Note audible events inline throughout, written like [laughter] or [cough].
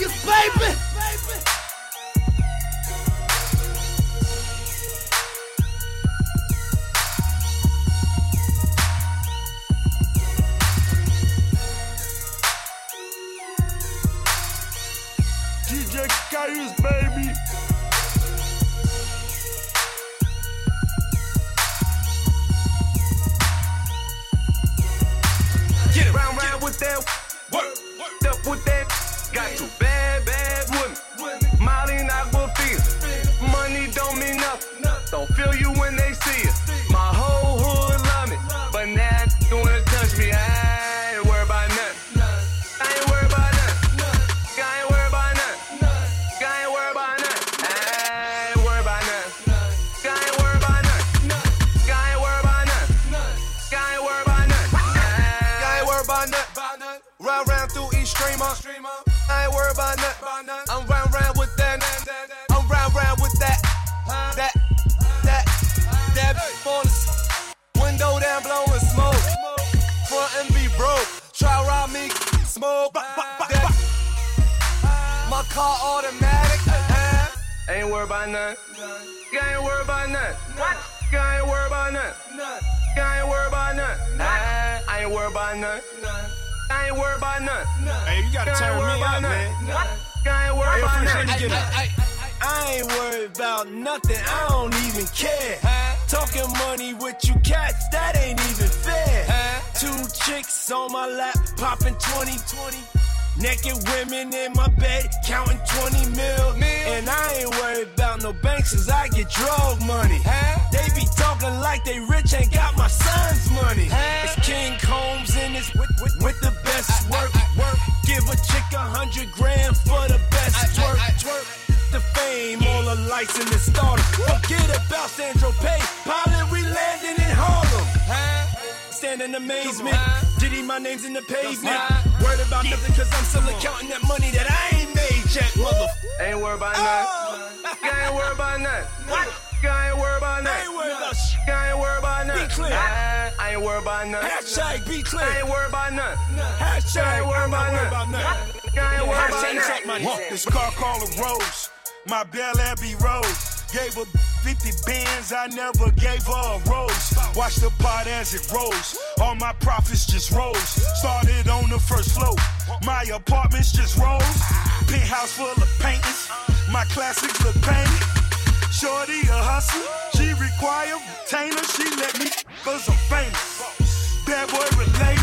niggas, baby. baby. All the lights in the starter. Forget about Sandro Pay. Pilot, we landing in Harlem. Stand in amazement. Diddy, my name's in the pavement. Word about nothing, cause I'm still counting that money that I ain't made yet, mother. Ain't worried about nothing. Oh. I ain't worried about nothing. What? I ain't worried about I nothing. ain't worried about shit. I ain't worried about nothing. Be clear. I, I ain't worried about nothing. Hashtag be clear. I ain't worried about nothing. Hashtag I ain't worried I'm about worried about nothing. nothing. I ain't worried about Hashtag nothing. check. This car called a Rose. My Bel Abbey Rose. Gave her 50 bands, I never gave her a rose. Watch the pot as it rose. All my profits just rose. Started on the first floor. My apartments just rose. Penthouse full of paintings. My classics look painted. Shorty a hustler. She require retainer. She let me cause I'm famous. Bad boy related.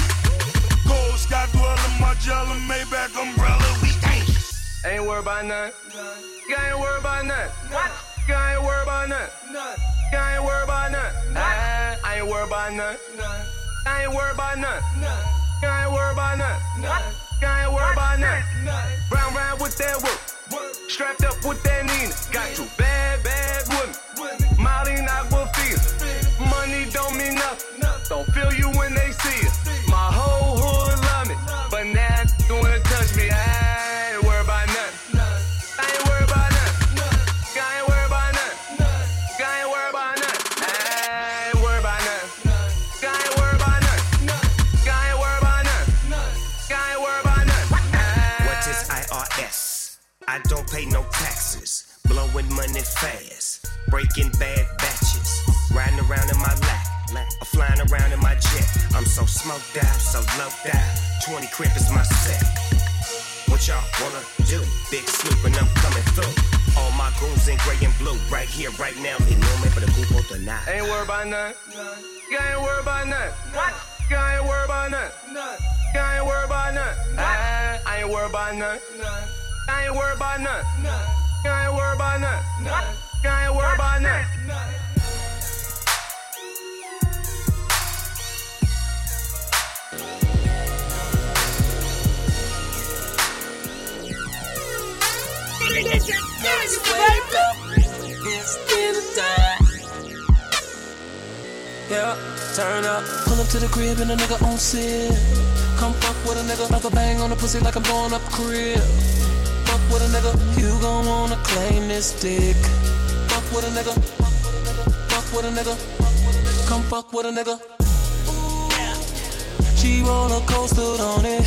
Gold sky dweller, Margiela, Maybach umbrella. We dangerous. Ain't worried about nothing. I ain't worried about nothing. What? I ain't worried about nothing. I ain't worried about nothing. I, I ain't worried about nothing. I ain't worried about nothing. I ain't worried about nothing. I ain't worried about nothing. Round round with that work. Strapped up with that Nina. Got two bad, bad women. Molly and Aquafina. Money don't mean nothing. Don't feel you when they see it. I don't pay no taxes. Blowing money fast. Breaking bad batches. Riding around in my lap. Or flying around in my jet. I'm so smoked out, so low out. 20 crib is my set. What y'all wanna do? Big Snoop and I'm coming through. All my goons in gray and blue. Right here, right now. Y no me preocupo de nada. Ain't worried about nothing. I ain't worried about nothing. What? I ain't worried about nothing. I ain't worried about nothing. I, I ain't worried about nothing. I ain't worried about nothing. I ain't worried about nothing. I ain't worried about nothing. Yeah, turn up. Pull up to the crib and a nigga on sit. Come fuck with a nigga, like a bang on the pussy like I'm blowing up crib. With a nigga, you gon' wanna claim this dick. Fuck with a nigga, fuck with a nigga, come fuck with a nigga. She roller coastered on it.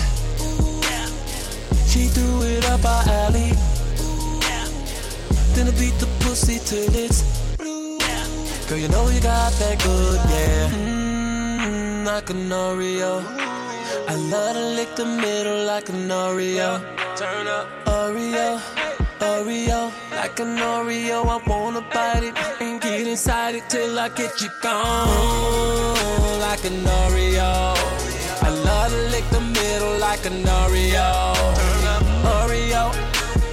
She threw it up our alley. Then I beat the pussy till it's blue. Girl, you know you got that good, yeah. Mmm, like an Oreo. I love to lick the middle like an Oreo. Turn up, Oreo. Oreo, like an Oreo, I wanna bite it and get inside it till I get you gone. Like an Oreo, I love to lick the middle like an Oreo. Oreo,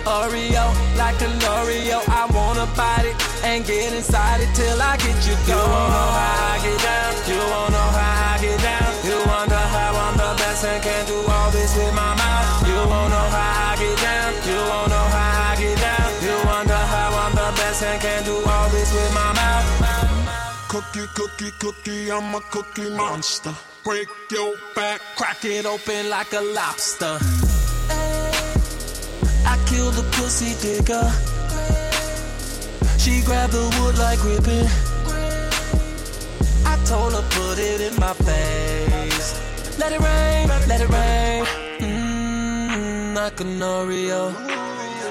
Oreo, like an Oreo, I wanna bite it and get inside it till I get you gone. You wanna how I get down? You wanna how I get down? You wonder how I'm the best and can do all this with my Cookie, cookie, cookie, I'm a cookie monster. Break your back, crack it open like a lobster. I kill the pussy digger. She grabbed the wood like ribbon. I told her put it in my face. Let it rain, let it rain. Mmm, like an Oreo.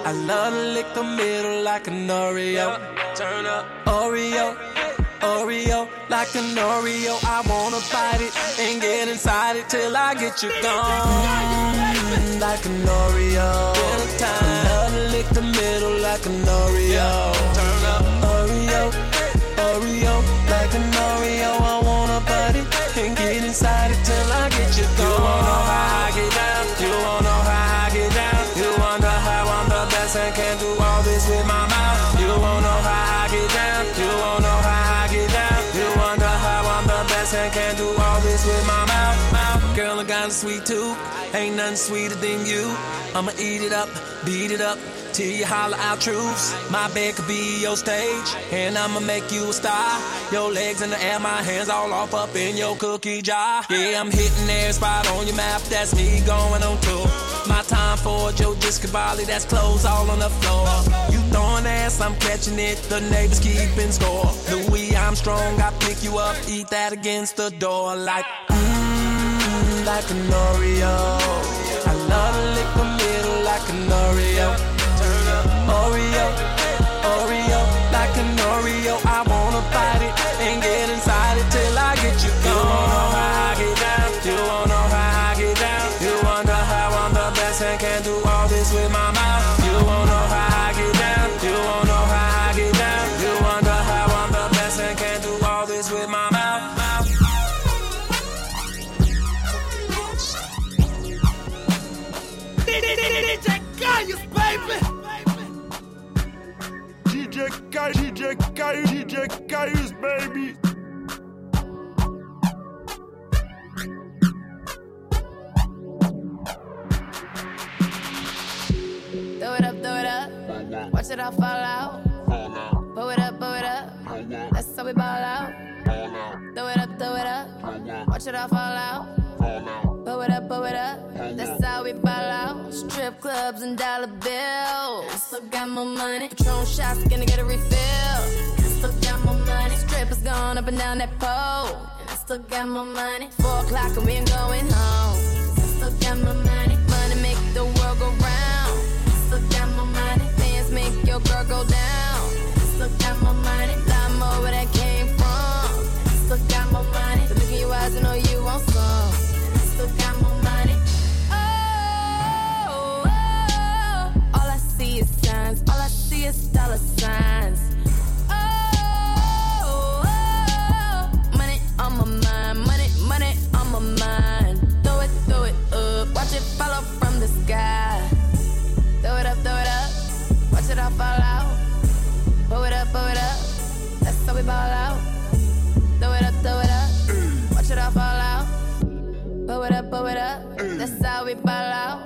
I love to lick the middle like an Oreo. Turn up, Oreo. Oreo, like an Oreo, I wanna bite it and get inside it till I get you gone. Like an Oreo. I love to lick the middle like an Oreo. Turn up, Oreo, Oreo, like an Oreo, I wanna bite it and get inside it till I get you gone. You wanna know how I get down? You wanna know how sweet tooth, ain't nothing sweeter than you. I'ma eat it up, beat it up till you holler out truths. My bed could be your stage, and I'ma make you a star. Your legs in the air, my hands all off up in your cookie jar. Yeah, I'm hitting every spot on your map, that's me going on tour. My time for Joe Discavali, that's clothes all on the floor. You throwing ass, I'm catching it, the neighbors keeping score. Louis Armstrong, I pick you up, eat that against the door like, mmm, like an Oreo. I love to lick the middle like an Oreo. Oreo, Oreo, like an Oreo. I wanna bite it DJ DJ Gaius, baby. Throw it up, throw it up. Watch it all fall out. Pull it up, pull it up. That's how we ball out. Throw it up, throw it up. Watch it all fall out. Pull it up, pull it up. That's how we. Strip clubs and dollar bills. Still got more money. Patron shots, gonna get a refill. Still got more money. Strippers going up and down that pole. And I still got more money. Four o'clock and we ain't going home. Still got more money. Money make the world go round. Still got more money. Fans make your girl go down. Still got more money. Lot more where that came from. Still got more money. So look in your eyes and know you want some still got more money. Is dollar signs. Oh, oh, money on my mind. Money, money on my mind. Throw it, throw it up. Watch it follow from the sky. Throw it up, throw it up. Watch it all fall out. Blow it up, blow it up. That's how we ball out. Throw it up, throw it up. Watch it all fall out. Blow it up, blow it up. That's how we ball out.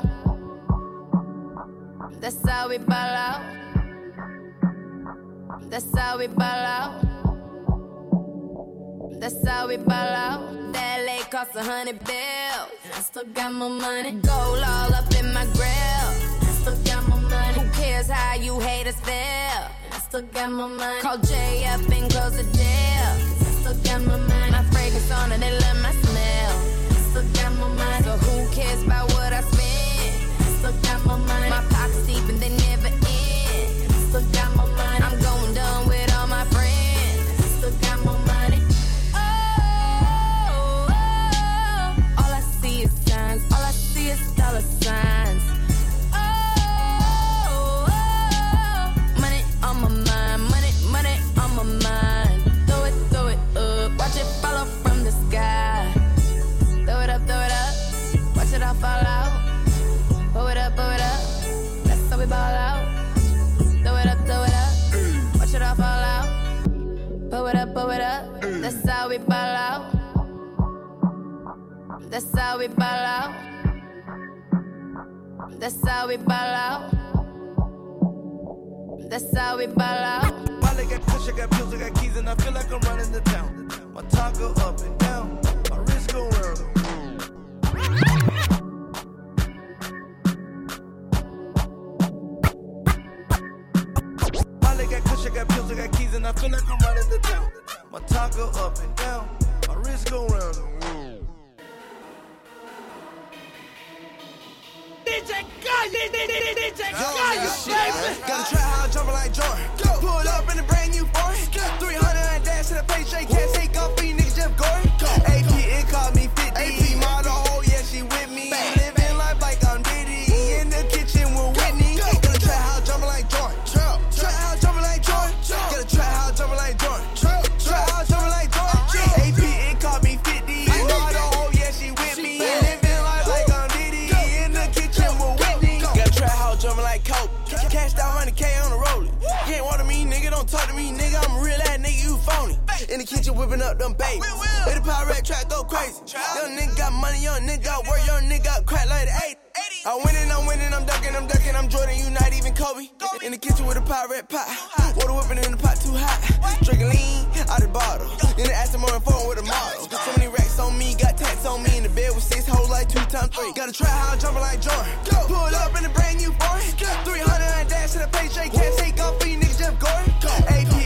That's how we ball out. That's how we ball out. That's how we ball out. That LA cost a hundred bills. I still got my money. Gold all up in my grill. I still got my money. Who cares how you haters feel? I still got my money. Call Jay up and close the deal. I still got more money. My fragrance on and they love my smell I still got my money. So who cares about what I spend? I Still got my money. My pockets deep and they never end. signs. Oh, oh, money on my mind, money, money on my mind. Throw it, throw it up, watch it from the sky. Throw it up, throw it up, watch it all fall out. Throw it up, throw it up, that's how we ball out. Throw it up, throw it up, watch it all fall out. Throw it up, throw it up, that's how we ball out. That's how we ball out. My leg got push, I got pills, I got keys, and I feel like I'm running the town. My top go up and down, my wrist go round. Leg got push, I got pills, I got keys, and I feel like I'm running the town. My top go up and down, my wrist go round DJ Kanye, DJ Kanye, baby. Gotta try I'm jumping like Jordan. Pull up in a brand new foreign. 300 and dash to the paycheck. Can't take off for you niggas, Jeff Gordon. The kitchen whipping up them babies. Let the power rat track go crazy. Young nigga got money, young nigga got work, young nigga got crack like the 80. I'm winning, I'm winning, I'm ducking, I'm ducking, I'm Jordan, you not even Kobe. In the kitchen with a pirate pot. Water whipping in the pot too hot. Drinking lean out the bottle. In the Aston Martin phone with a model. So many racks on me, got tats on me. In the bed with six hoes like two times three. Gotta try how I'm jumping like Jordan. Pull up in a brand new foreign. 300 and dash to the paycheck. Can't take off for you niggas, Jeff Gordon. AP,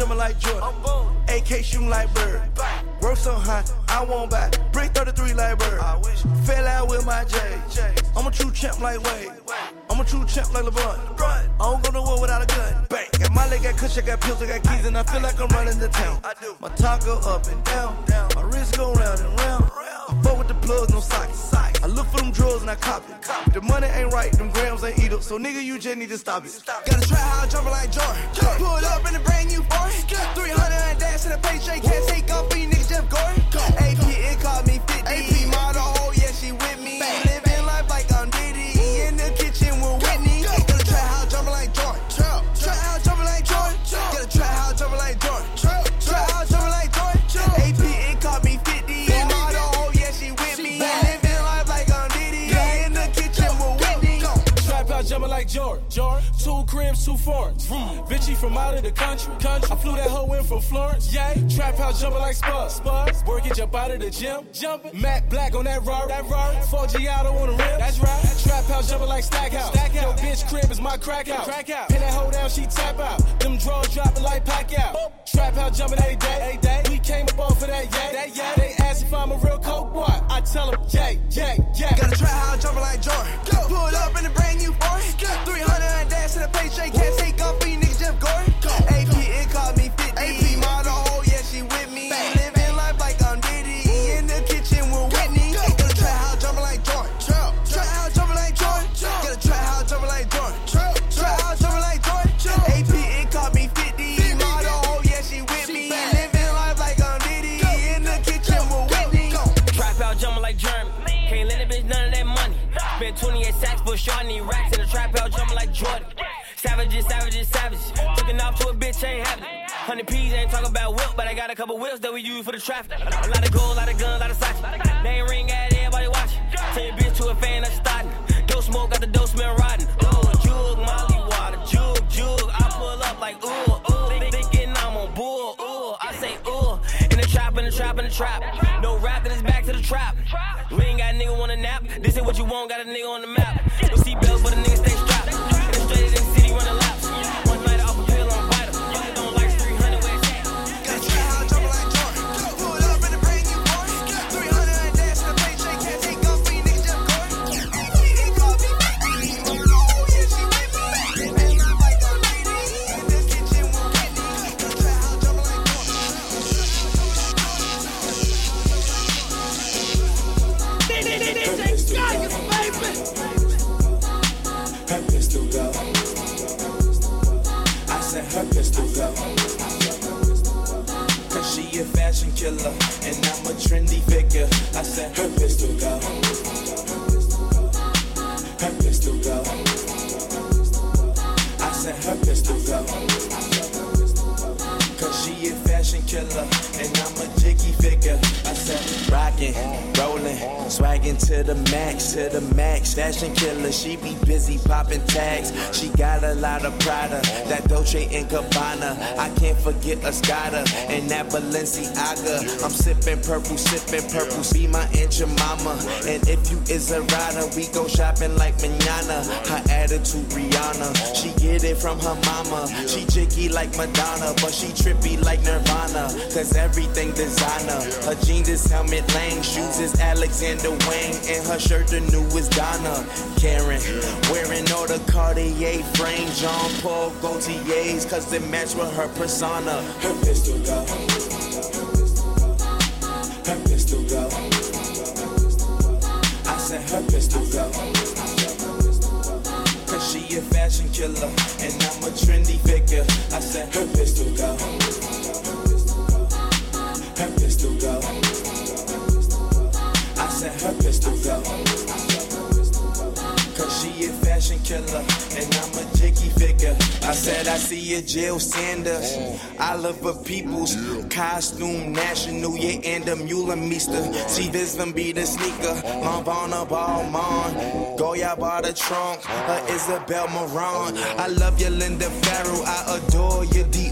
jumping like Jordan. AK shooting like Bird. Work so high, I won't buy. Brick 33 like Bird. Fell out with my J. I'm a true champ like Wade. I'm a true champ like LeBron. I don't go nowhere without a gun. Bang. Got my leg, got cush, I got pills, I got keys, and I feel like I'm running the town. My top go up and down. My wrist go round and round. I fuck with the plugs, no sockets. I look for them drugs and I cop it. The money ain't right, them grams ain't eat up. So nigga, you just need to stop it. Gotta try how I'm jumping like Jordan. Pull up in a brand new foreign. 300 and dash to the paycheck. Can't take off you Jeff. AP, it called me 50. AP, model, crims, two. Bitchy from out of the country. country. I flew that hoe in from Florence. Yeah. Trap house jumping like Spud. Spud. Work it, jump out of the gym. Jumping. Matt Black on that Rari. That Rari. Forgiato on the rim. That's right. That Trap house jumping like Stackhouse. Stackhouse. Yo, bitch crib is my crack house. Crack out. Pin that hoe down, she tap out. Them drawers dropping like pack out. Trap house jumping every day. Every day. We came up off of that, yeah. That, yeah. They ask if I'm a real coke boy. I tell them, yeah, yeah, yeah. Gotta trap house jumping like Jordan. Go. Pull up in a brand new foreign. 300 and dash to the paycheck. Can't take off for you niggas, Jeff Gordon. AP, it called me 50. AP, model, oh yeah, she with me. Living life like I'm Diddy. In the kitchen with Whitney. Gotta try how I'm jumping like Jordan. Try how I'm jumping like Jordan. Gotta try how jumping like Jordan. Try how I'm jumping like Jordan. AP, it called me 50. Model, oh yeah, she with me. Living life like I'm Diddy. In the kitchen with Whitney. Trap out jumping like German. Can't let a bitch none of that money. Spent 28 sacks for sure, I need racks in the trap out jumping like Jordan. Savages, savages, savages. Took off to a bitch, ain't it. 100 P's ain't talking about whip, but I got a couple whips that we use for the traffic. A lot of gold, a lot of guns, a lot of socks. Name ring at everybody watching. Tell your bitch to a fan that's starting. Dope smoke, got the dope smell rotten. Ooh, jug, molly water, jug, jug. I pull up like ooh, ooh. Think- Thinking I'm on bull, ooh. I say ooh. In the trap, in the trap, in the trap. No rap, then it's back to the trap. We ain't got a nigga wanna nap. This ain't what you want, got a nigga on the map. No seatbelts, but a nigga stay strapped. Trendy figure. I said her pistol go. Her pistol go. I said her pistol go. Cause she a fashion killer, and I'm a jiggy figure. I said rockin', rollin', swaggin' to the max, to the max. Fashion killer, she be busy poppin' tags. She got a lot of Prada, that Dolce and Gabbana. I can't forget a Escada and that Balenciaga. I'm sippin' purple, sippin' purple. Be my Aunt mama. and if you is a rider, we go shopping like manana. Her attitude Rihanna, she get it from her mama. She jiggy like Madonna, but she trippy like Nirvana. Cause everything designer. Her jeans is Helmut Lang, shoes is Alexander Wang, and her shirt the newest Donna. Karan, wearing all the Cartier frame, Jean Paul Gaultier's, cause they match with her persona. Her pistol go. Her pistol go. I said her pistol go. She a fashion killer, and I'm a trendy figure. I said her pistol go. Her pistol go. I said her pistol go. Cause she a fashion killer, and I'm a jiggy figure. I said I see a Jil Sanders, mm. Oliver Peoples, costume national, yeah, Ann Demeulemeester. See this them be the sneaker, mm. Lavana Balmain, mm. Goyard by the trunk, uh, Isabel Marant. Oh, I love your Linda Farrow, I adore your Dior,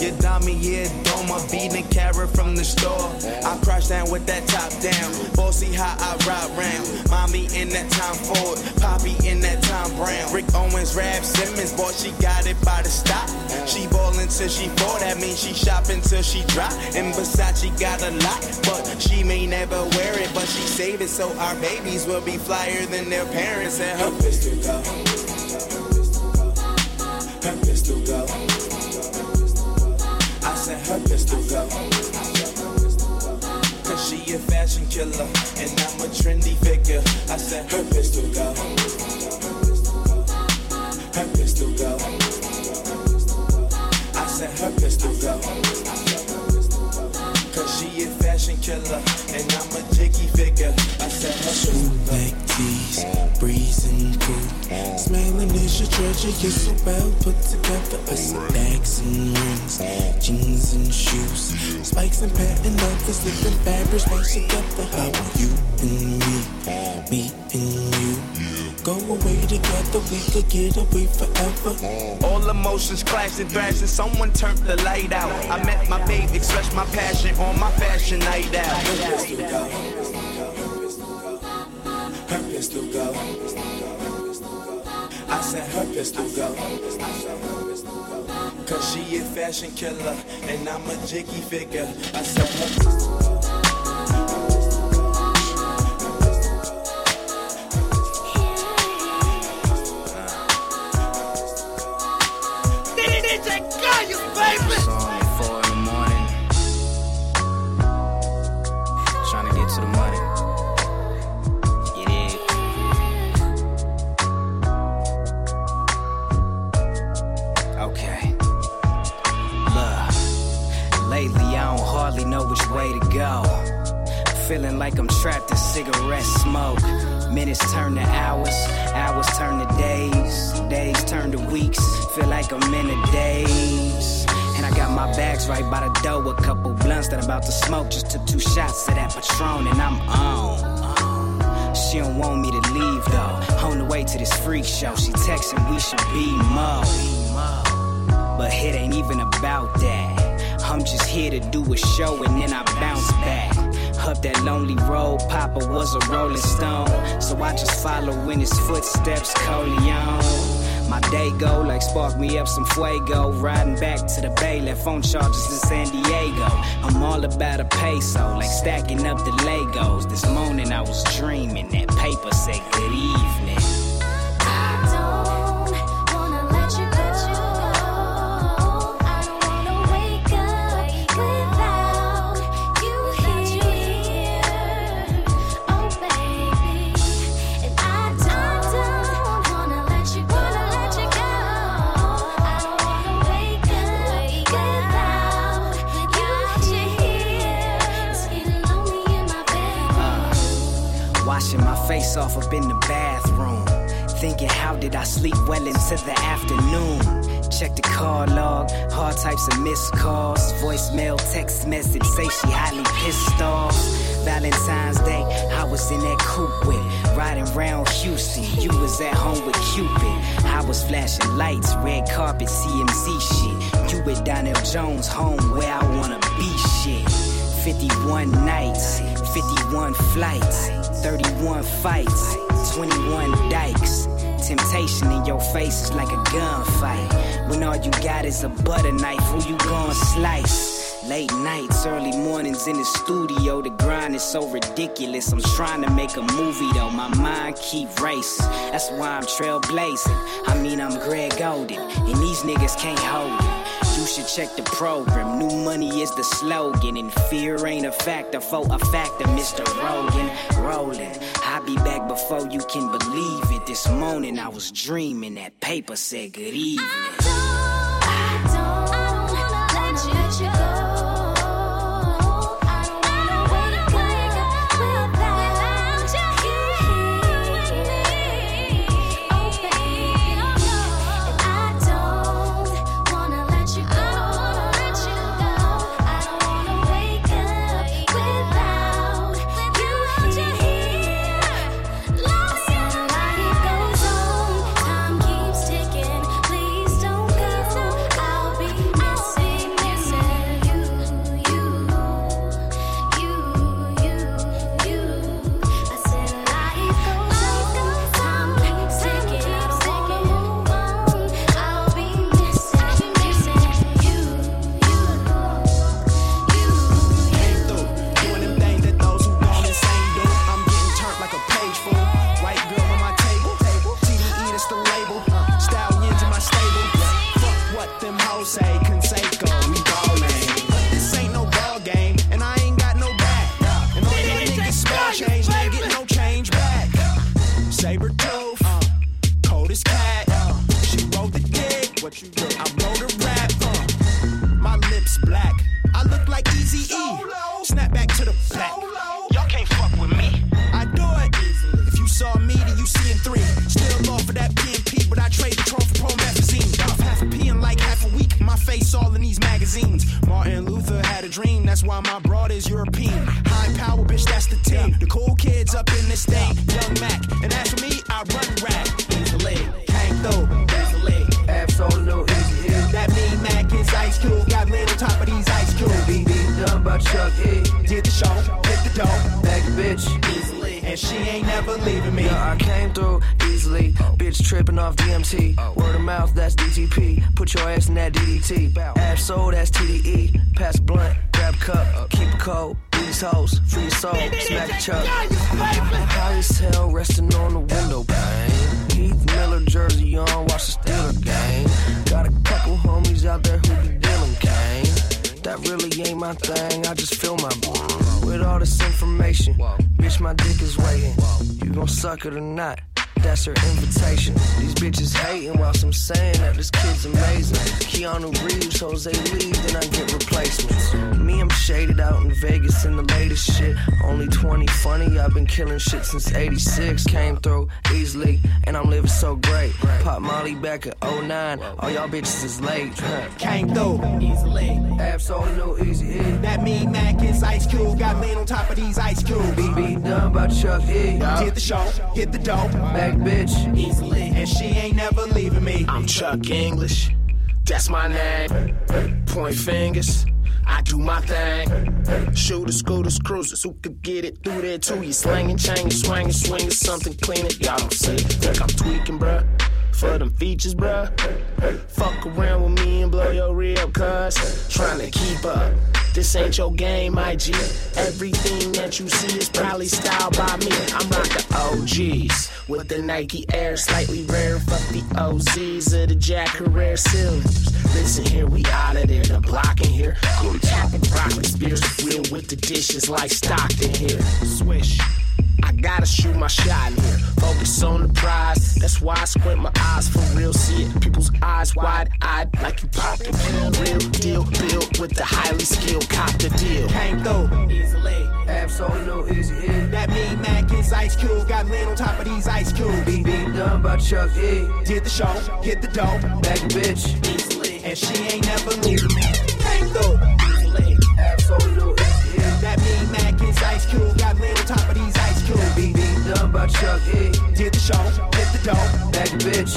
your Dami, yeah, Doma, beating carrot from the store. I crash down with that top down, bossy how I ride round. Mommy in that time Ford, Poppy in that time Brown. Rick Owens, Raf Simons, boy, she got it by the stop. She ballin' till she fall, that means she shopping till she drop. And Versace got a lot, but she may never wear it, but she save it so our babies will be flyer than their parents. And her pistol go. Her pistol go. Her pistol go. Cause she a fashion killer, and I'm a trendy figure. I said her pistol go. Her pistol go. I said her pistol go. Cause she a fashion killer, and I'm a jiggy figure. I said her pistol go. Tees, breezing cool. Smiling is your treasure, you're so well put together. I see bags and rings, jeans and shoes. Spikes and patent leathers, different fabrics match together. How are you and me, me and you? Go away together, we could get away forever. All emotions clashing, thrashing. Someone turned the light out. I met my babe, expressed my passion on my fashion night out. Her pistol go. I said her pistol go. Cause she a fashion killer, and I'm a jiggy figure. I said her pistol go. Feeling like I'm trapped in cigarette smoke. Minutes turn to hours, hours turn to days, days turn to weeks. Feel like I'm in a daze. And I got my bags right by the door. A couple blunts that I'm about to smoke. Just took two shots of that Patron and I'm on. She don't want me to leave though. On the way to this freak show, she texting we should be more. But it ain't even about that. I'm just here to do a show and then I bounce back. Up that lonely road, Papa was a rolling stone. So I just follow in his footsteps, Coleon. My day go like spark me up some fuego. Riding back to the bay, left phone charges in San Diego. I'm all about a peso, like stacking up the Legos. This morning I was dreaming that paper said good evening. Off up in the bathroom. Thinking, how did I sleep well into the afternoon? Check the call log, all types of missed calls. Voicemail, text message, say she highly pissed off. Valentine's Day, I was in that coupe with, riding around Houston. You was at home with Cupid. I was flashing lights, red carpet, TMZ shit. You with Donnell Jones, home where I wanna be shit. 51 nights, 51 flights, 31 fights, 21 dikes. Temptation in your face is like a gunfight. When all you got is a butter knife, who you gon' slice? Late nights, early mornings in the studio, the grind is so ridiculous. I'm trying to make a movie though, my mind keep racing. That's why I'm trailblazing. I mean, I'm Greg Golden, and these niggas can't hold it. You should check the program. New money is the slogan, and fear ain't a factor for a factor, Mr. Rogan. Rolling, I'll be back before you can believe it. This morning I was dreaming that paper said good evening. Chuck. High as hell, resting on the window pane. Heath Miller jersey on, watch the Steeler game. Got a couple homies out there who be dealing cane. That really ain't my thing, I just feel my brain. with all this information. Bitch, my dick is waiting. You gon' suck it or not? That's her invitation. These bitches hating whilst I'm saying that this kid's amazing. Keanu Reeves, Jose Lee, I've been killing shit since 86. Came through easily, and I'm living so great. Pop Molly back at 09, all y'all bitches is late. Came through easily. Absolute easy E. That mean Mac is Ice Cube. Got lean on top of these Ice Cubes. Beat beat done by Chuck E. Did the show, hit the dough. Back bitch. Easily. And she ain't never leaving me. I'm Chuck Inglish. That's my name. Point fingers. Do my thing. Shooters, scooters, cruisers, who could get it through there too? You slanging, changing, swinging, swinging, something cleaning. Y'all don't see. Think I'm tweaking, bruh. For them features, bruh. Fuck around with me and blow your rib, cuz. Trying to keep up. This ain't your game, IG. Everything that you see is probably styled by me. I'm rocking OGs with the Nike Air, slightly rare. Fuck the OZs of the Jack Herrera Silvers. Listen here, we out of there. The block in here. Go to top spears. Real with the dishes like Stockton here. Swish. I gotta shoot my shot here. Focus on the prize. That's why I squint my eyes for real. See it. People's eyes wide eyed like you popped a pill. Real deal. Built with the highly skilled cop the deal. Came through easily. Absolute easy. That mean Mac is Ice Cube. Got lean on top of these ice cubes. Be beat done by Chuck E. Did the show, hit the dough. Back bitch. easily. And she ain't never leaving me. Ain't though. Absolute easy E. That mean Mac is Ice Cube. Got lean on top of these ice cubes. Beat, beat done by Chuck E. Did the show, hit the dough. Back bitch.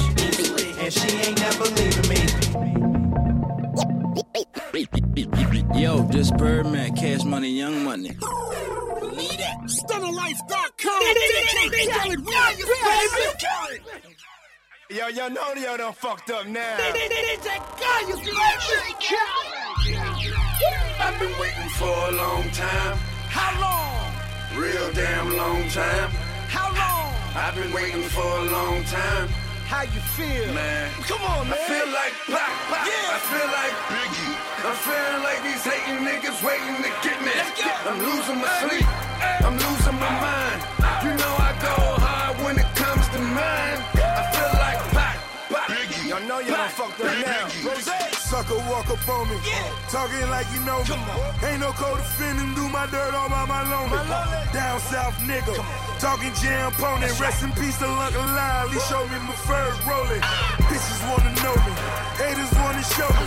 And she ain't never leaving me. Yo, this Birdman, Cash Money, Young Money. Believe that. Stunnerlife.com. DJ Khaled, baby. Yo, yo, know yo done fucked up now. DJ Khaled, baby. I've been waiting for a long time. How long? Real damn long time. How long? I've been waiting for a long time. How you feel? Man. Come on, man. I feel like Pac, Pac. Yeah. I feel like Biggie. I'm feeling like these hating niggas waiting to get me. Let's go. I'm losing my sleep. I'm losing my mind. Sucker walk up on me, talking like you know me. Ain't no co-defendant, do my dirt all by my lonely. Down south nigga, talking jam pony. Rest in peace to Uncle Lyle, he showed me my first rolling. Bitches wanna know me, haters wanna show me.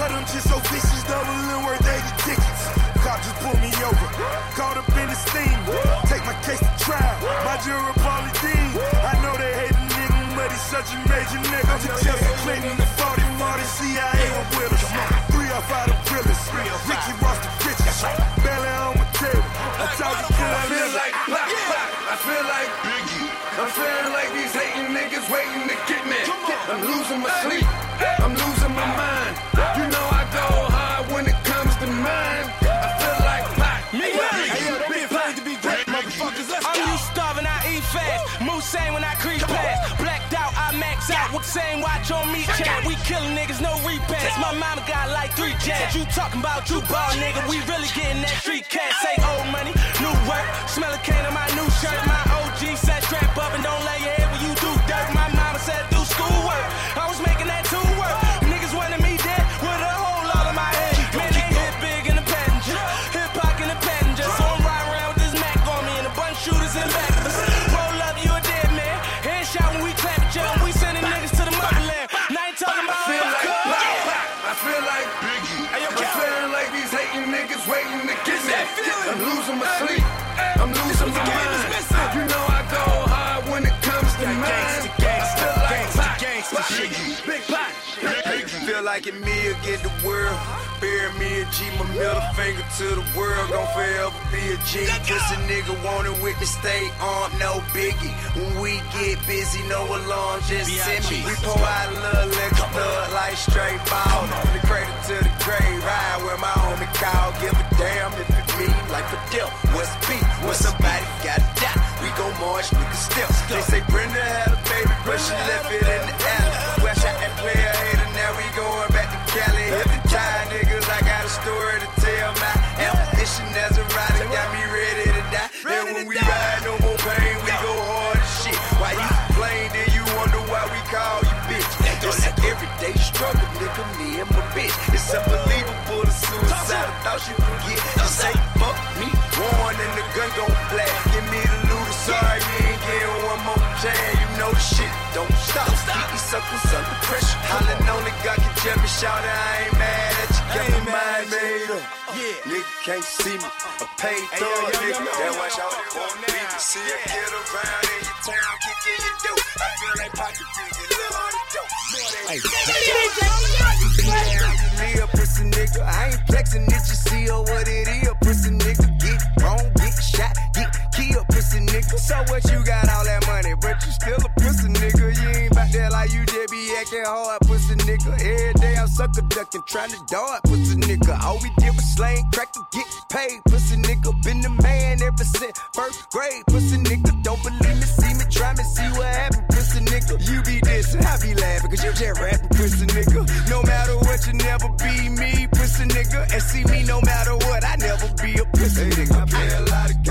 But I'm just so vicious, double and worth 80 tickets. Cop just pulled me over, caught up in the steam. Take my case to trial, my juror, Paula Deen. I know they hate the nigga, but he's such a major nigga. I'm Just Clinton, I'm losing my sleep. I'm losing my mind. You know I go hard when it comes to mine. I feel like Pac. Me, hey, yo, don't be afraid to be great, motherfuckers. Let's I'm used starving, I eat fast. Moose when I creep past. Blacked out, I max out. With the same watch on me, chat. We killing niggas, no repass. My mama got like three jabs. You talking about you ball, nigga. We really getting that street cash. Say old money, new work. Smell a cane on my new shirt. My OG said strap up and don't lay your head like it me against the world. Bury me a G, my middle finger to the world. Gon' forever be a G. Pussy nigga wanted with me, stay on, no biggie. When we get busy, no alarm, just send me. We pour out a little liquor, thug like straight ball. From the cradle to the grave, ride where my homie call. Give a damn if it me, like for deal. What's beat? When somebody gotta die, we gon' march, nigga still. They say Brenda had a baby, but she left it in the alley. Shot that player you could get. You say fuck me, one and the gun gon' blast. Give me the loot, sorry you ain't getting one more chance. You know the shit don't stop. Keep these suckers under pressure. Hollin' on the God can jump me, shout I ain't mad at you. Got my mind made up. Yeah. Nigga can't see me. A paid thug, nigga. That's why y'all want me. See a kid around in your town, kicking your dope. I feel like pocket piggy, little on the dope. Me a pussy nigga, I ain't flexing it, So what you got all that money, but you still a pussy nigga. You ain't back there like you just be acting hard, pussy nigga. Every day I'm sucker ducking, trying to dart, pussy nigga. All we did was slang, crack to get paid, pussy nigga. Been the man ever since first grade, pussy nigga. Don't believe me, see me, try me, see what happened, pussy nigga. You be dissing, I be laughing, cause you just rapping, pussy nigga. No matter what, you never be me, pussy nigga. And see me no matter what, I never be a pussy nigga. I play a lot of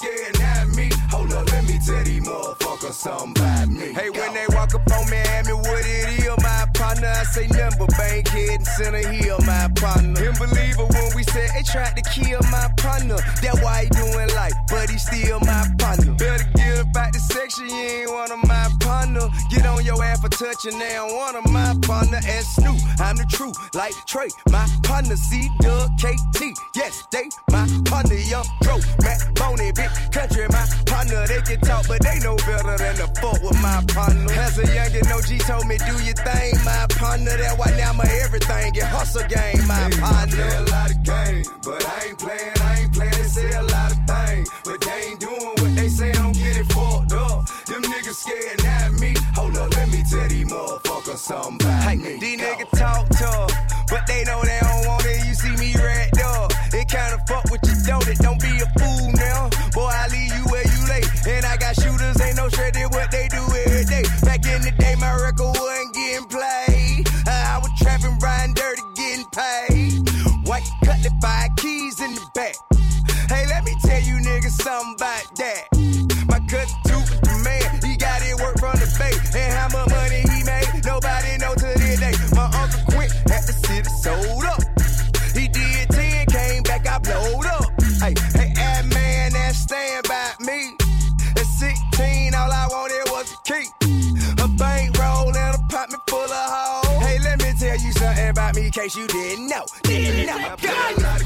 Scared at me. Hold up, let me tell these motherfuckers something about me. Hey, when they walk up on me, ask me what it is, my partner, I say nothing but head and center heel, my partner. Him believer when we said they tried to kill my partner. That why he doing life, but he still my partner. Better back to section, you ain't one of my partner. Get on your ass for touching now, one of my partner. As Snoop, I'm the truth, like Trey, my partner. C Doug KT, yes, they my partner. Young Dro, Mac Boney, big country, my partner. They can talk, but they know better than to fuck with my partner. As a youngin', OG told me, do your thing, my partner. That why now my everything get hustle game, my partner. I play a lot of games, but I ain't playing, I ain't playing. They say a lot of things, but Scared, not me. Hold up, let me tell these motherfuckers something about me. these niggas talk tough, but they know they don't want it. You see me racked up. It kinda fuck with you, don't it? Don't be a fool now. Boy, I leave you where you lay. And I got shooters, ain't no shredded what they do every day. Back in the day, my record wasn't getting played. I was trapping, riding dirty, getting paid. Case you didn't know. Didn't know.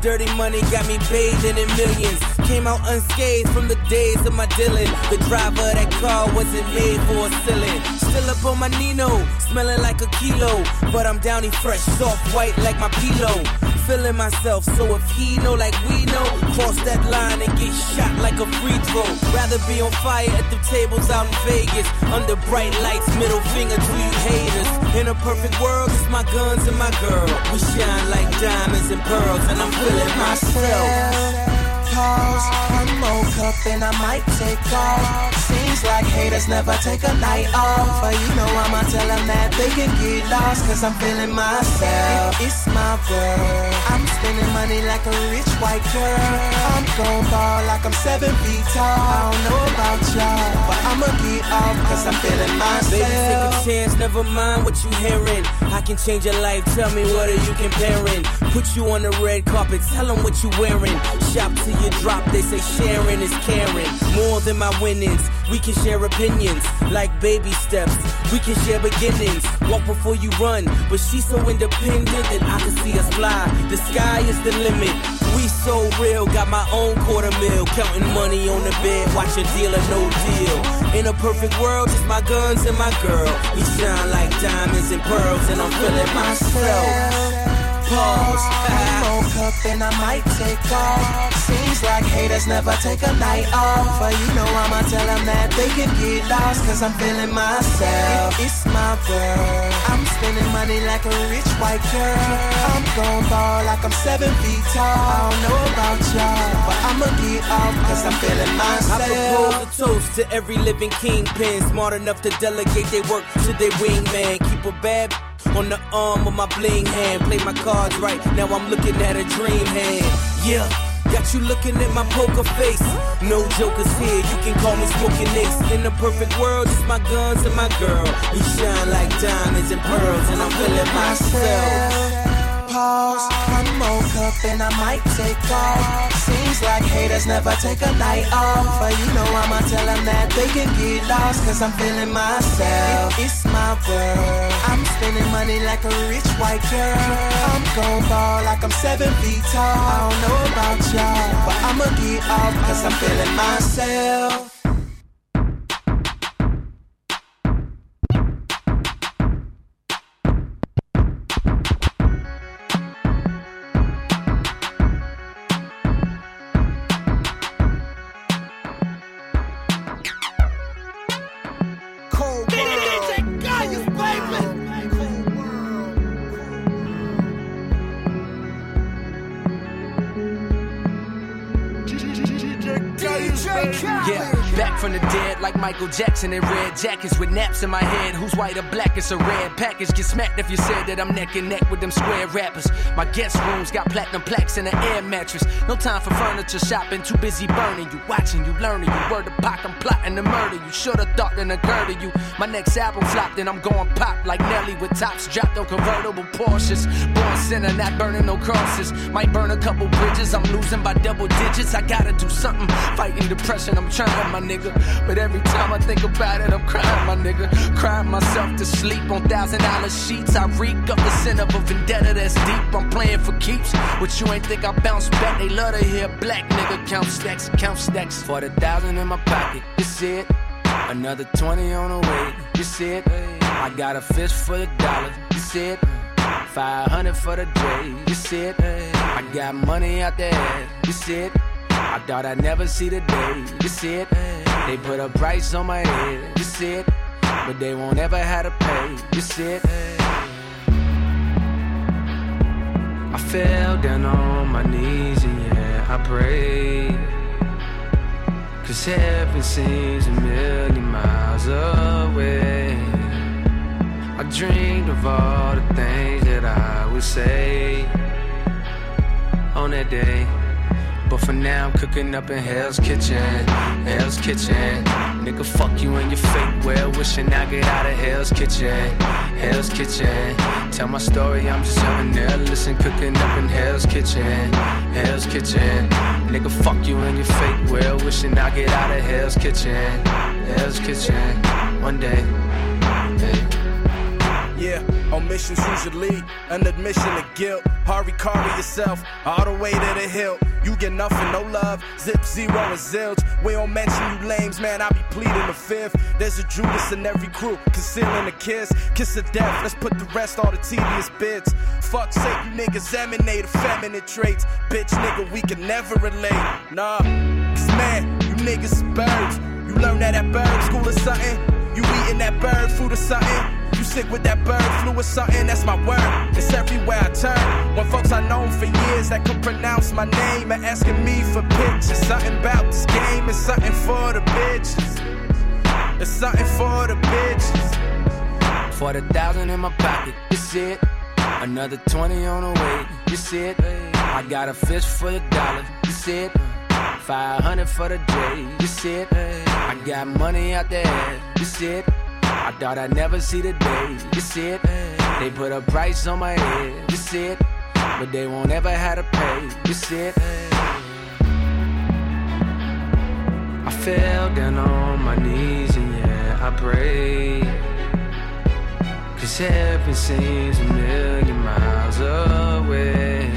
Dirty money got me bathing in millions. Came out unscathed from the days of my Dylan. The driver of that car wasn't made for a ceiling. Still up on my Nino, smelling like a kilo. But I'm downy fresh, soft white like my pillow. Feeling myself, so if he know like we know, cross that line and get shot a free throw. Rather be on fire at the tables out in Vegas. Under bright lights, middle finger to you haters. In a perfect world, it's my guns and my girl. We shine like diamonds and pearls, and I'm feeling myself. One more cup and I might take off. Seems like haters never take a night off. But you know I'ma tell them that they can get lost. Cause I'm feeling myself. It's my world. I'm spending money like a rich white girl. I'm gon' ball like I'm seven feet tall. I don't know about y'all, but I'ma get off cause I'm feeling myself. Baby, take a chance, never mind what you hearing. I can change your life, tell me what are you comparing? Put you on the red carpet, tell them what you wearing. Shop till you drop, they say sharing is caring. More than my winnings, we can share opinions. Like baby steps, we can share beginnings. Walk before you run, but she's so independent that I can see us fly. The sky is the limit. We so real, got my own quarter mil. Counting money on the bed, watching deal or no deal. In a perfect world, just my guns and my girl. We shine like diamonds and pearls, and I'm feeling myself. Pause, one more cup and I might take off. Seems like haters never take a night off. But you know I'ma tell them that they can get lost. Cause I'm feeling myself. It's my world. I'm spending money like a rich white girl. I'm gon' ball like I'm seven feet tall. I don't know about y'all, but I'ma get off cause I'm feeling myself. I propose a toast to every living kingpin, smart enough to delegate their work to their wingman. Keep a bad on the um, arm of my bling hand. Play my cards right, now I'm looking at a dream hand. Yeah. Got you looking at my poker face. No jokers here, you can call me smoking ace. In the perfect world, it's my guns and my girl. We shine like diamonds and pearls, and I'm feeling myself. Pause, one more cup and I might take off. Seems like haters never take a night off. But you know I'ma tell them that they can get lost. Cause I'm feeling myself. It's my world. I'm money like a rich white girl. I'm gon' ball like I'm seven feet tall. I don't know about y'all, but I'ma get off cause I'm feeling myself. Jackson in red jackets with naps in my head. Who's white or black? It's a red package. Get smacked if you said that I'm neck and neck with them square rappers. My guest rooms got platinum plaques and an air mattress. No time for furniture shopping. Too busy burning you, watching you, learning you. Word of pop, I'm plotting to murder you. Should've thought then occurred to you. My next album flopped and I'm going pop like Nelly with tops dropped on convertible Porsches. Born sinner, not burning no crosses. Might burn a couple bridges. I'm losing by double digits. I gotta do something. Fighting depression, I'm trying, my nigga. But every time I think about it, I'm crying, my nigga. Crying myself to sleep on thousand dollar sheets. I reek up the sin of a vendetta that's deep. I'm playing for keeps. What you ain't think I bounce back? They love to hear black nigga count stacks, count stacks. For the thousand in my pocket, you see it. Another 20 on the way, you see it. I got a fist full of dollars, you see it. 500 for the J, you see it. I got money out there, you see it. I thought I'd never see the day, you see it. They put a price on my head, you see it. But they won't ever have to pay, you see it. I fell down on my knees and yeah, I prayed. Cause heaven seems a million miles away. I dreamed of all the things that I would say on that day. But for now, I'm cooking up in Hell's Kitchen. Hell's Kitchen. Nigga, fuck you and your fake well wishing I get out of Hell's Kitchen. Hell's Kitchen. Tell my story, I'm just having there. Listen, cooking up in Hell's Kitchen. Hell's Kitchen. Nigga, fuck you and your fake well wishing I get out of Hell's Kitchen. Hell's Kitchen. One day. Yeah, omissions usually an admission of guilt. Hurry, carry yourself all the way to the hill. You get nothing, no love. Zip zero and zilch. We don't mention you lames, man. I be pleading the fifth. There's a Judas in every crew, concealing a kiss. Kiss of death. Let's put the rest all the tedious bits. Fuck sake, you niggas emanate effeminate traits. Bitch, nigga, we can never relate. Nah, cause man, you niggas birds. You learn that at bird school or something. You eating that bird food or something. You sick with that bird flu or something, that's my word. It's everywhere I turn. When folks I known for years that could pronounce my name and asking me for pictures. Something about this game is something for the bitches. It's something for the bitches. For the thousand in my pocket, see it. Another 20 on the way, see it. I got a fist for the dollars, you see it. 500 for the day, you see it. I got money out there, you see it. I thought I'd never see the day, you see it. They put a price on my head, you see it. But they won't ever have to pay, see it. I fell down on my knees and yeah, I prayed. Cause heaven seems a million miles away.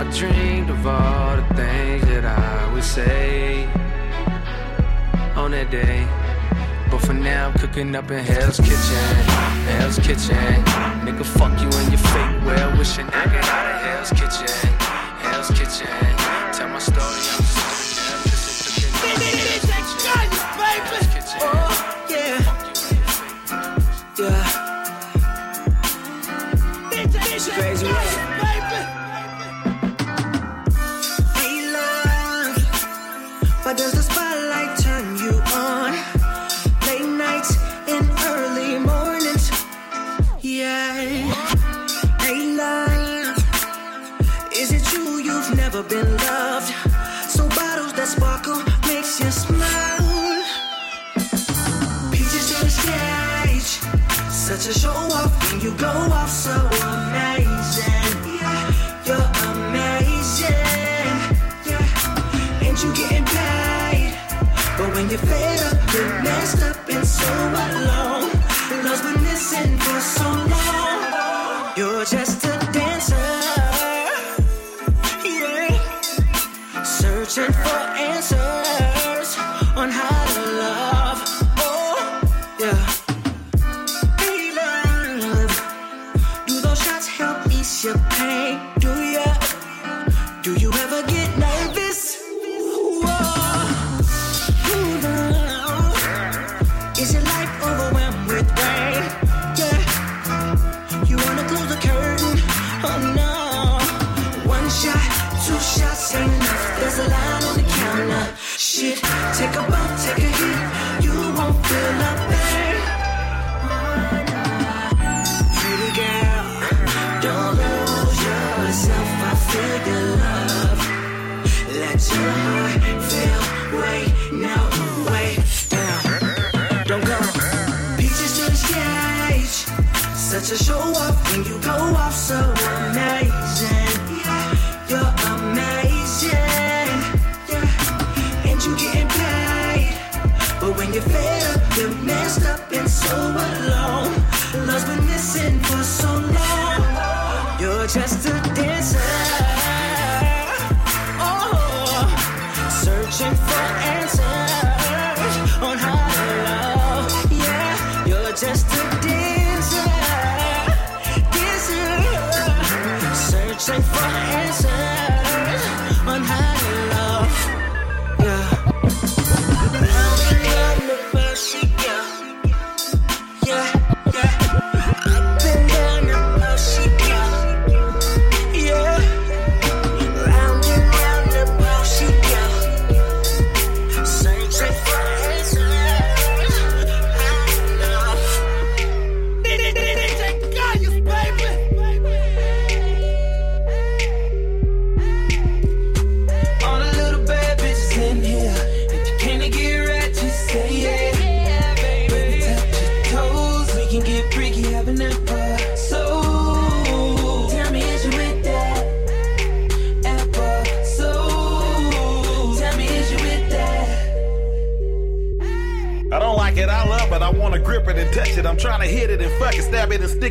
I dreamed of all the things that I would say on that day. But for now, I'm cooking up in Hell's Kitchen. Hell's Kitchen. Nigga, fuck you and your fake well wishing I get out of Hell's Kitchen. Hell's Kitchen. Tell my story, I'm just Oh, yeah. Yeah. Crazy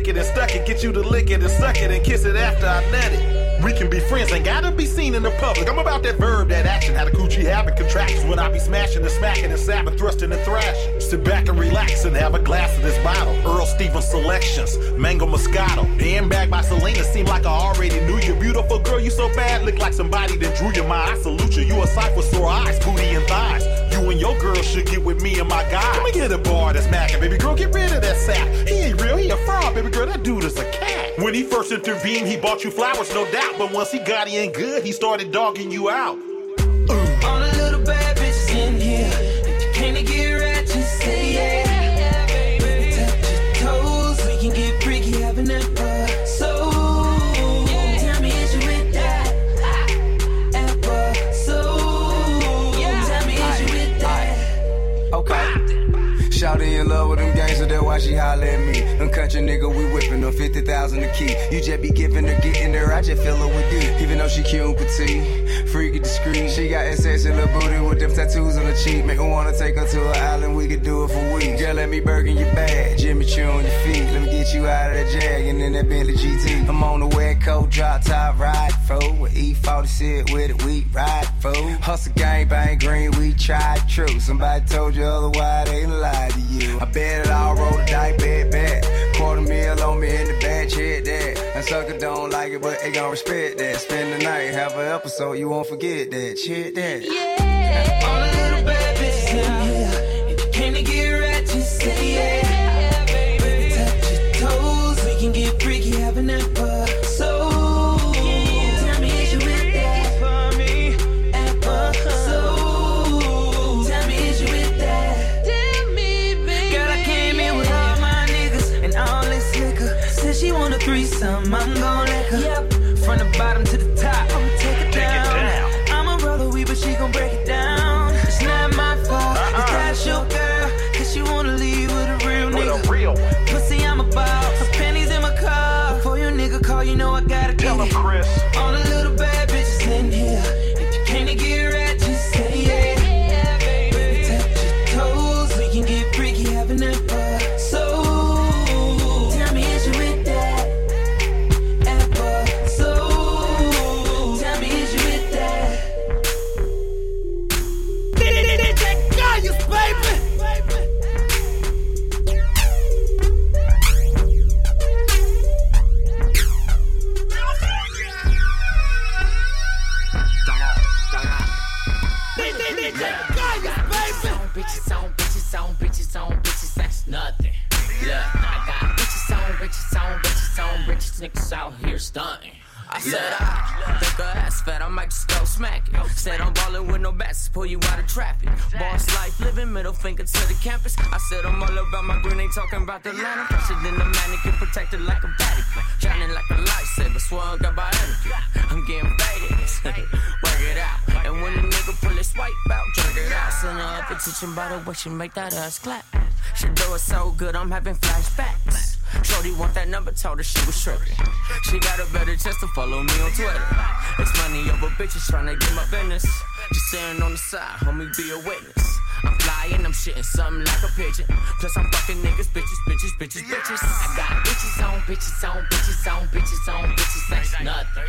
it and stuck it. Get you to lick it and suck it and kiss it after I nut it. We can be friends, ain't gotta be seen in the public. I'm about that verb, that action, how the coochie having contracts when I be smashing and smacking and sapping, thrusting and thrashing. Sit back and relax and have a glass of this bottle. Earl Stevens selections, mango moscato. Handbag by Selena, seem like I already knew you. Beautiful girl, you so bad, look like somebody that drew your mind. I salute you, you a sight for sore eyes, booty and thighs. You and your girl should get with me and my guy. Let me get a bar that's macking, baby girl, get rid of that sap. He ain't real, he a fraud, baby girl, that dude is a cat. When he first intervened, he bought you flowers, no doubt. But once he got in good, he started dogging you out. Love with them gangsters, that's why she holler at me. Them country nigga, we whipping them 50,000 a key. You just be giving her, getting her, I just fill her with D. Even though she cute and petite, freaky discreet. She got that sexy little booty with them tattoos on her cheek. Make her wanna take her to an island, we could do it for weeks. Girl, let me burn your bag, Jimmy Choo on your feet. Let me get you out of that jag and in that Bentley GT. I'm on the wet coat, drop top, ride for with E40 sit with it, we ride for. Hustle gang bang green, we tried true. Somebody told you otherwise, they lied to you. I bet it all roll the dice, bet bet. Quarter meal on me in the bag, check that. And sucker don't like it, but they gon' respect that. Spend the night, have an episode, you won't forget that. Check that. Yeah. All the little bad bitches in ass fat, I might just go smack it. Said I'm ballin' with no bats, pull you out of traffic. Boss life, living middle finger to the campus. I said I'm all about my green, ain't talking about the ladder. Fresher than the mannequin, protected like a baddie. Shining like a lightsaber, swung up by energy. I'm getting faded, [laughs] work it out. And when the nigga pull his swipe out, jerk it out. Send her up attention by the way she make that ass clap. She do it so good, I'm having flashbacks. Shorty want that number, told her she was tripping. She got a better chance to follow me on Twitter. It's money over bitches tryna get my business. Just sitting on the side, homie, be a witness. Flying, I'm shitting something like a pigeon. Plus I'm fucking niggas, bitches, bitches, bitches, bitches. I got bitches on, bitches on, bitches on, bitches on, bitches. That's nothing.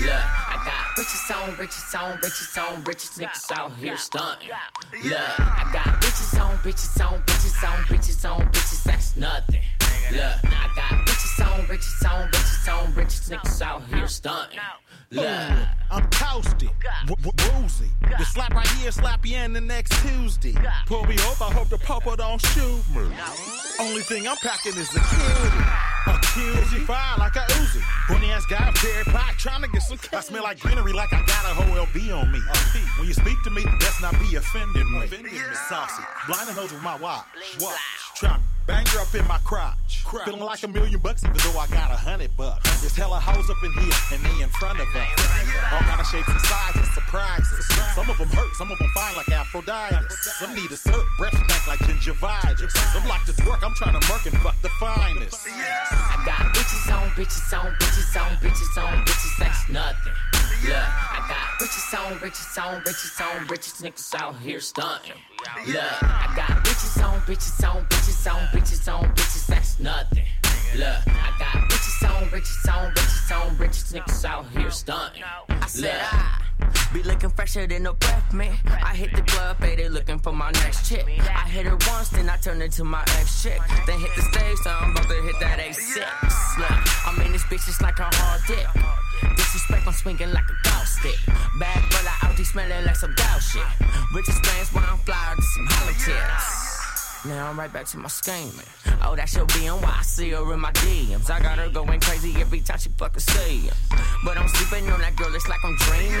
Look, I got bitches on, bitches on, bitches on, bitches. Niggas out here stunting. Look, I got bitches on, bitches on, bitches on, bitches on, bitches. That's nothing. Look, I got bitches on, bitches on, bitches on, bitches. Niggas out here stunting. Look. I'm toasted, woozy. The slap right here, slap you in the next Tuesday. Pull me over, I hope the popo don't shoot me. Only thing I'm packing is a cutie. A cutie fire like a Uzi. Bunny ass guy, Perry Pie, trying to get some. I smell like greenery like I got a whole LB on me. When you speak to me, let's not be offended. offending me. Saucy, blinding hoes with my watch. Watch, trap. Bang her up in my crotch. Feeling like a million bucks, even though I got a hundred bucks. There's hella hoes up in here, and they in front of us. All kind of shapes and sizes, surprises. Some of them hurt, some of them fine like Aphrodite. Some need a cert, breath stank like gingivitis. Some like to twerk, I'm trying to murk and fuck the finest. I got bitches on, bitches on, bitches on, bitches on, bitches. That's nothing. Look, I got bitches on, bitches on, bitches on, bitches. Niggas out here stunting. Look, I got bitches on, bitches on, bitches on, bitches on, bitches. That's nothing. Look, I got bitches on, bitches on, bitches on, bitches. Niggas out here stunting. I said I. Be looking fresher than a breath man. I hit the club, faded looking for my next chick. I hit her once, then I turned into my ex chick. Then hit the stage, so I'm about to hit that A6. Look, I mean, this bitch is like a hard dick. Disrespect, I'm swinging like a golf stick. Bag full of Audi smelling like some gout shit. Richest bands when I'm flyer to some politics. Now I'm right back to my scheming. Oh, that she'll be on why I see her in my DMs. I got her going crazy every time she fucking see him. But I'm sleeping on that girl, it's like I'm dreaming.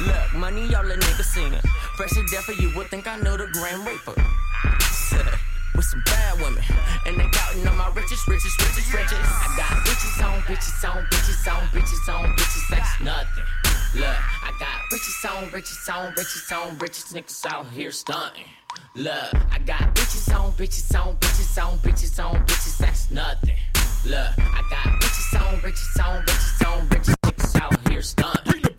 [laughs] Look, money, y'all the niggas singing. Fresh to death for you would think I know the Grand Reaper. With some bad women, and they counting on my riches, riches, riches, riches. I got bitches on, bitches on, bitches on, bitches on, bitches. That's nothing. Look, I got riches on, riches on, riches on, riches. Niggas out here stunting. Look, I got bitches on, bitches on, bitches on, bitches on, bitches. That's nothing. Look, I got bitches on, bitches on, bitches on, bitches. Niggas out here stunting.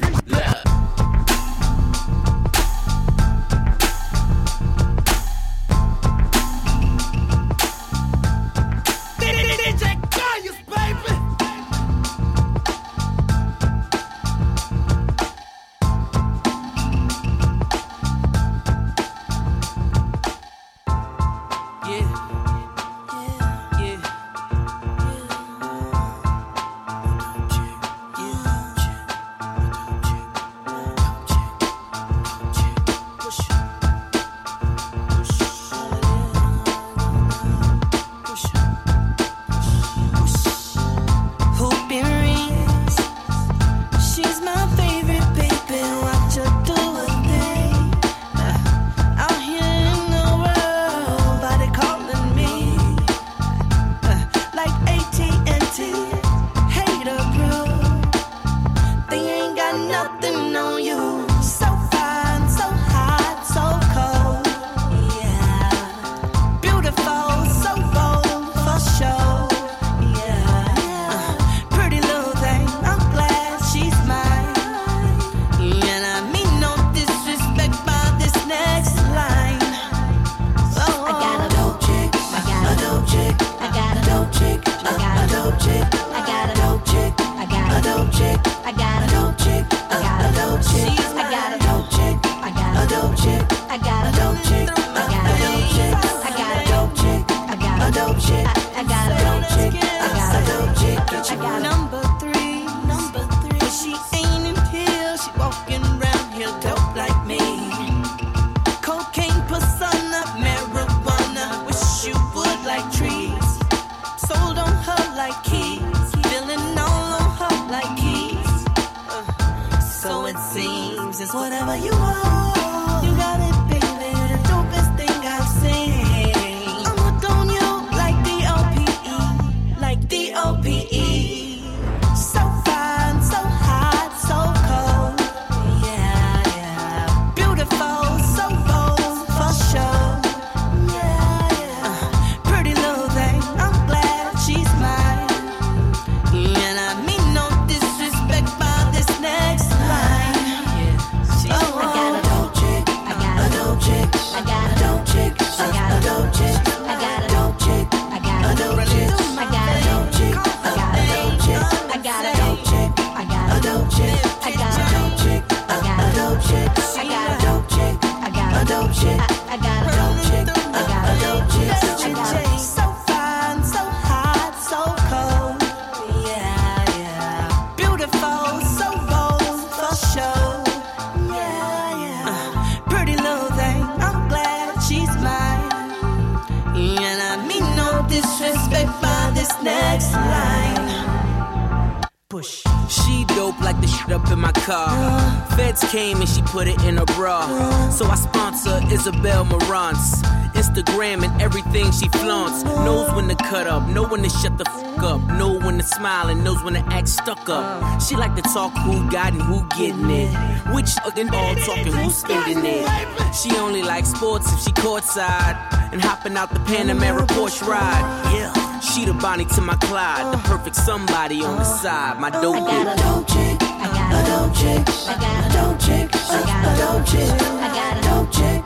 Isabel Marants. Instagram and everything she flaunts. Knows when to cut up, know when to shut the fuck up, know when to smile and knows when to act stuck up. She like to talk who got and who getting it. Which fucking all talking who's skating it. She only likes sports if she courtside and hopping out the Panamera Porsche ride. Yeah, she the Bonnie to my Clyde, the perfect somebody on the side. My dope. I got a dope chick. I got a dope chick. I got a dope chick. I got a dope chick. I got a dope chick.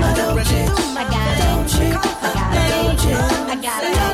I got it. I got it. I got it.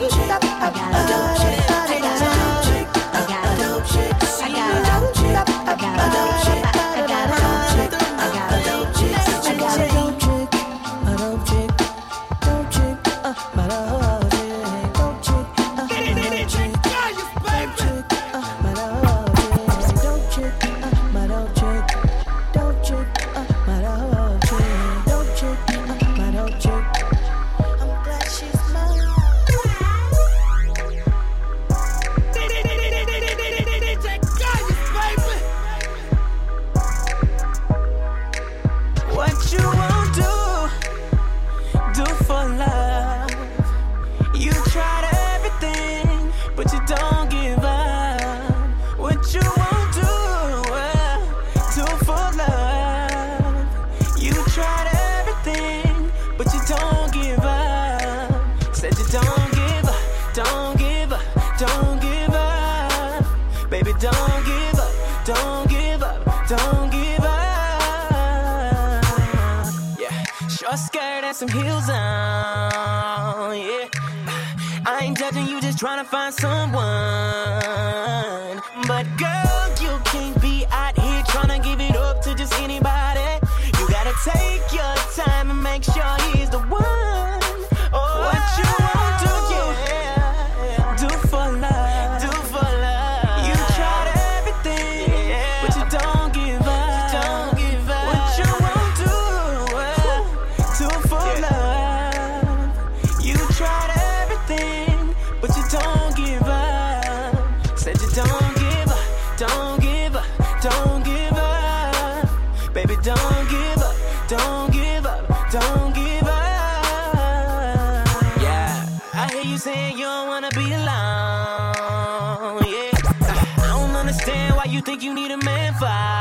fire.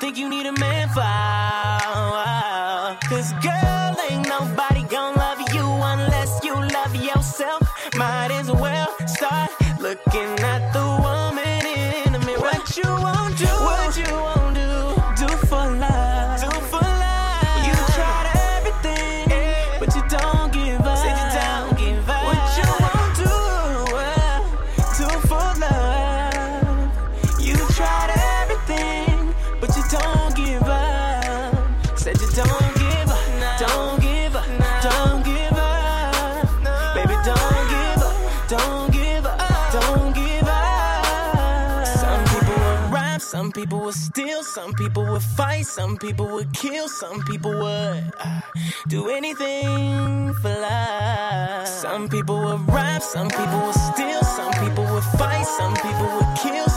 Think you need a man for. Some people would fight, some people would kill, some people would uh, do anything for love. Some people would rap, some people would steal, some people would fight, some people would kill,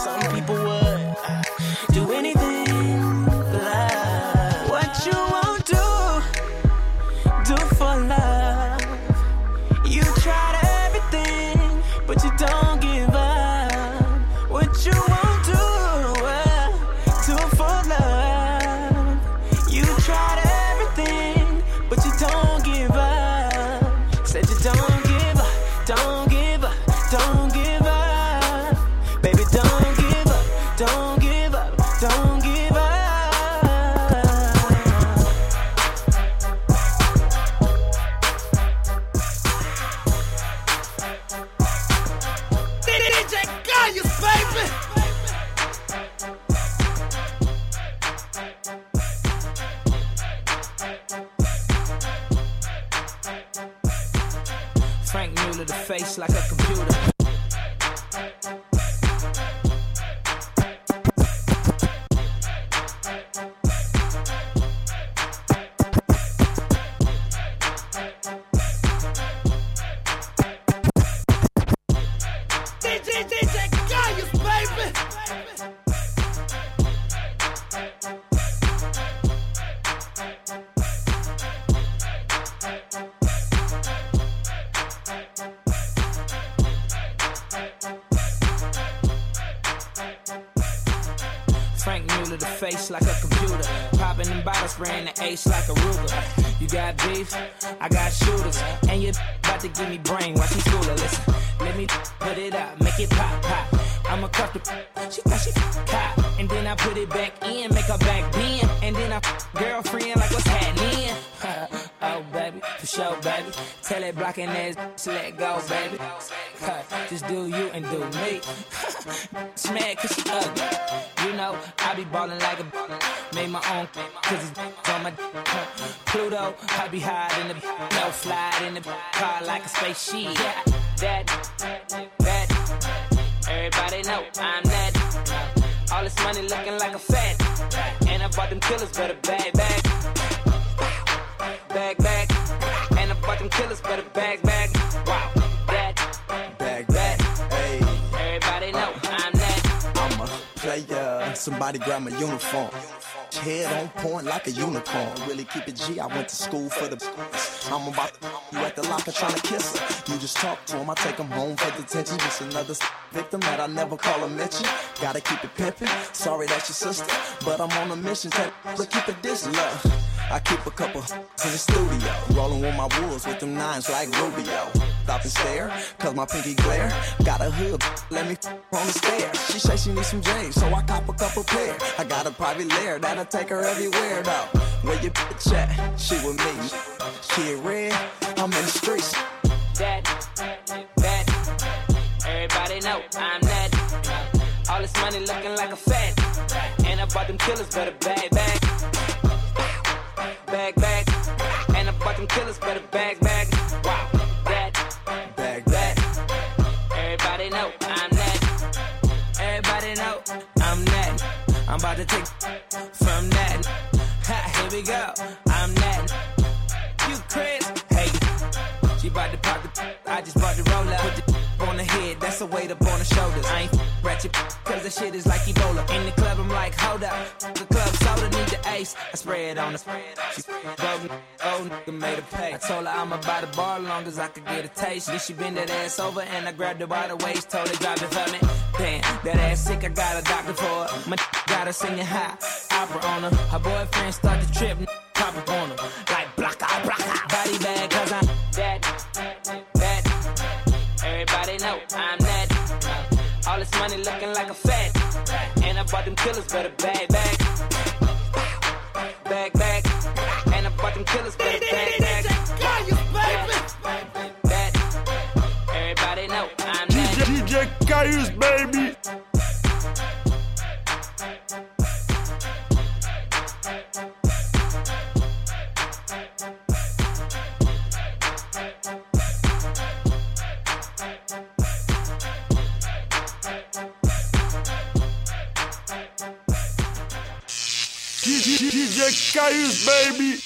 got beef, I got shooters. And you about to give me brain while she schooler. Listen, let me put it out, make it pop, pop. I'ma cuff the she thought she cop. And then I put it back in, make her back bend. And then I girlfriend like what's happening? [laughs] oh, baby, for sure, baby. Tell that blocking ass to let go, baby. Just do you and do me. [laughs] Smack cause she ugly. You know, I be ballin' like a made my own cause it's on my Pluto. I be hiding the no fly in the car like a spaceship. Yeah, that, that. Everybody know I'm that. All this money looking like a fat. And I bought them killers, better bag, bag. Bag, bag. And I bought them killers, better bag, bag. Wow, Somebody grab my uniform. Head on point like a unicorn. Really keep it G. I went to school for the. I'm about to you at the locker trying to kiss her. You just talk to him. I take him home for detention. Just another victim that I never call a mention. Gotta keep it pimpin'. Sorry that's your sister, but I'm on a mission. Look, keep it this love. I keep a couple in the studio, rolling with my wolves with them nines like Rubio. Stop and stare, cause my pinky glare. Got a hood, let me on the stairs. She say she needs some J's, so I cop a couple pair. I got a private lair that'll take her everywhere though. Where your bitch at? She with me. Kid red, I'm in the streets. that, that. Everybody know I'm that. All this money looking like a fat. And I bought them killers, better bag, bag. Bag, bag. And I bought them killers, better bag, to take from that. Ha, here we go. I'm that. You Chris, hey. She pop the. I just bought the roller. Put the on the head, that's a weight up on the shoulders. I ain't cause the shit is like Ebola. In the club, I'm like, hold up. The club soda need the ace. I it on her. She broke, oh, nigga made her pay. I told her I'ma buy the bar long as I could get a taste. Then she bend that ass over and I grabbed her by the waist. Told her, drop it for me. Damn, that ass sick, I got a doctor for her. My [laughs] got her singing high, opera on her. Her boyfriend start to trip, [laughs] pop up on her. Like, blocka, blocka. Body bag, cause I'm that, that. Everybody know I'm that. All this money looking like a fat. And I bought them killers, better bag, bag. Bag, bag. And I bought them killers, better bag, bag. That. Everybody know I'm that. DJ Caius, baby. DJ Caius, baby.